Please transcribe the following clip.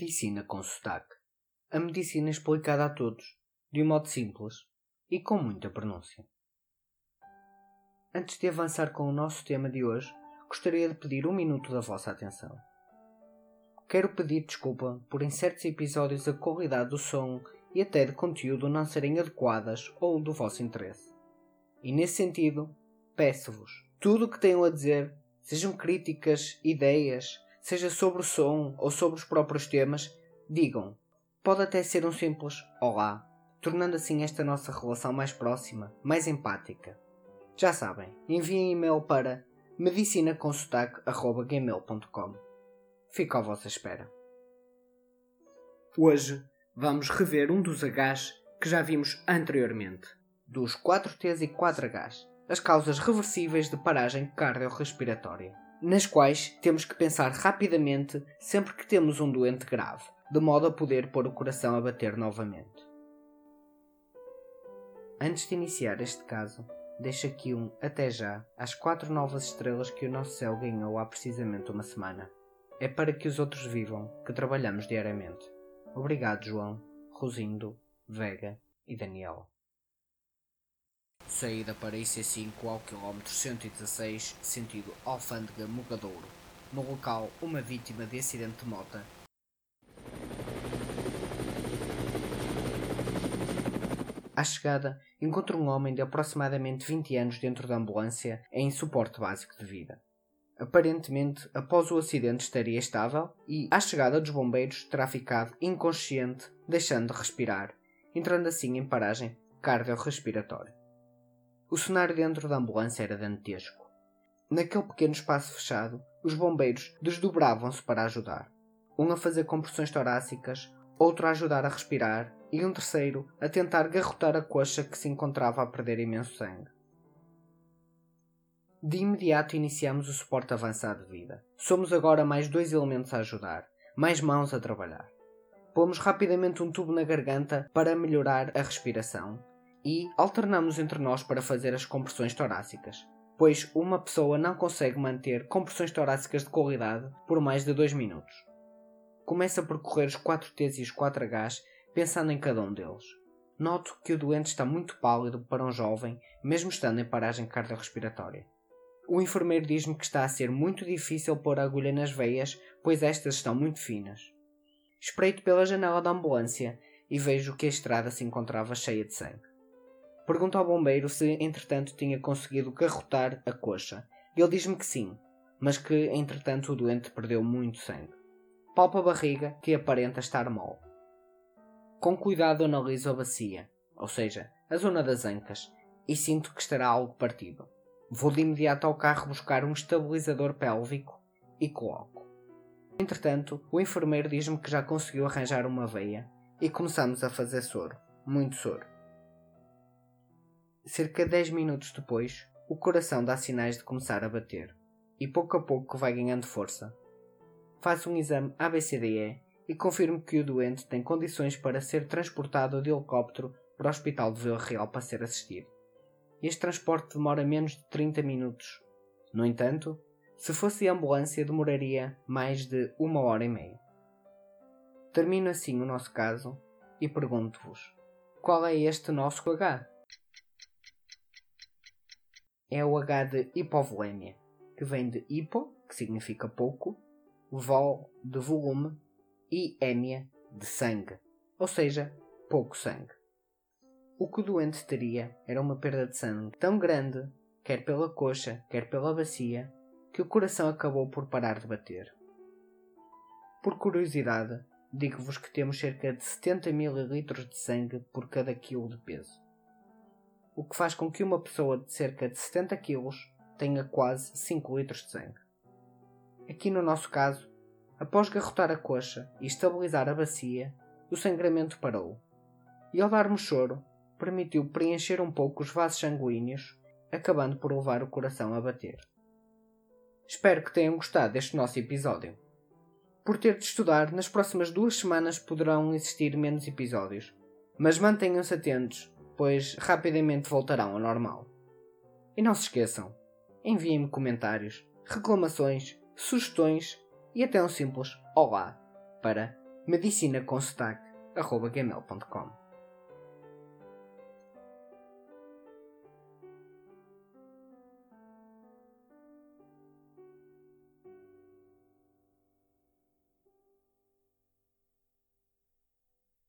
Medicina com sotaque. A medicina explicada a todos, de um modo simples e com muita pronúncia. Antes de avançar com o nosso tema de hoje, gostaria de pedir um minuto da vossa atenção. Quero pedir desculpa por em certos episódios a qualidade do som e até de conteúdo não serem adequadas ou do vosso interesse. E nesse sentido, peço-vos tudo o que tenham a dizer, sejam críticas, ideias, seja sobre o som ou sobre os próprios temas, digam. Pode até ser um simples olá, tornando assim esta nossa relação mais próxima, mais empática. Já sabem, enviem e-mail para medicinaconsotaque.gmail.com Fico à vossa espera. Hoje vamos rever um dos Hs que já vimos anteriormente, dos 4Ts e 4Hs, as causas reversíveis de paragem cardiorrespiratória nas quais temos que pensar rapidamente sempre que temos um doente grave, de modo a poder pôr o coração a bater novamente. Antes de iniciar este caso, deixo aqui um até já às quatro novas estrelas que o nosso céu ganhou há precisamente uma semana. É para que os outros vivam que trabalhamos diariamente. Obrigado, João, Rosindo, Vega e Daniel. Saída para IC5 ao km 116, sentido Alfândega Mogadouro. No local, uma vítima de acidente de moto. À chegada, encontra um homem de aproximadamente 20 anos dentro da ambulância em suporte básico de vida. Aparentemente, após o acidente estaria estável e, à chegada dos bombeiros, terá ficado inconsciente, deixando de respirar, entrando assim em paragem cardiorrespiratória. O cenário dentro da ambulância era dantesco. Naquele pequeno espaço fechado, os bombeiros desdobravam-se para ajudar. Um a fazer compressões torácicas, outro a ajudar a respirar e um terceiro a tentar garrotar a coxa que se encontrava a perder imenso sangue. De imediato iniciamos o suporte avançado de vida. Somos agora mais dois elementos a ajudar, mais mãos a trabalhar. Pomos rapidamente um tubo na garganta para melhorar a respiração e alternamos entre nós para fazer as compressões torácicas, pois uma pessoa não consegue manter compressões torácicas de qualidade por mais de 2 minutos. Começa a percorrer os 4Ts e os 4Hs pensando em cada um deles. Noto que o doente está muito pálido para um jovem, mesmo estando em paragem cardiorrespiratória. O enfermeiro diz-me que está a ser muito difícil pôr a agulha nas veias, pois estas estão muito finas. Espreito pela janela da ambulância e vejo que a estrada se encontrava cheia de sangue. Pergunto ao bombeiro se, entretanto, tinha conseguido garrotar a coxa. Ele diz-me que sim, mas que, entretanto, o doente perdeu muito sangue. Palpa a barriga, que aparenta estar mole. Com cuidado analiso a bacia, ou seja, a zona das ancas, e sinto que estará algo partido. Vou de imediato ao carro buscar um estabilizador pélvico e coloco. Entretanto, o enfermeiro diz-me que já conseguiu arranjar uma veia e começamos a fazer soro, muito soro. Cerca de 10 minutos depois, o coração dá sinais de começar a bater, e pouco a pouco vai ganhando força. Faço um exame ABCDE e confirmo que o doente tem condições para ser transportado de helicóptero para o Hospital de Vila Real para ser assistido. Este transporte demora menos de 30 minutos. No entanto, se fosse ambulância, demoraria mais de uma hora e meia. Termino assim o nosso caso e pergunto-vos: qual é este nosso H? É o H de hipovolemia, que vem de hipo, que significa pouco, vol, de volume, e hémia, de sangue, ou seja, pouco sangue. O que o doente teria era uma perda de sangue tão grande, quer pela coxa, quer pela bacia, que o coração acabou por parar de bater. Por curiosidade, digo-vos que temos cerca de 70 ml de sangue por cada quilo de peso o que faz com que uma pessoa de cerca de 70 kg tenha quase 5 litros de sangue. Aqui no nosso caso, após garrotar a coxa e estabilizar a bacia, o sangramento parou. E ao darmos choro, permitiu preencher um pouco os vasos sanguíneos, acabando por levar o coração a bater. Espero que tenham gostado deste nosso episódio. Por ter de estudar, nas próximas duas semanas poderão existir menos episódios, mas mantenham-se atentos pois rapidamente voltarão ao normal. E não se esqueçam, enviem-me comentários, reclamações, sugestões e até um simples olá para medicinaconsotaque.gmail.com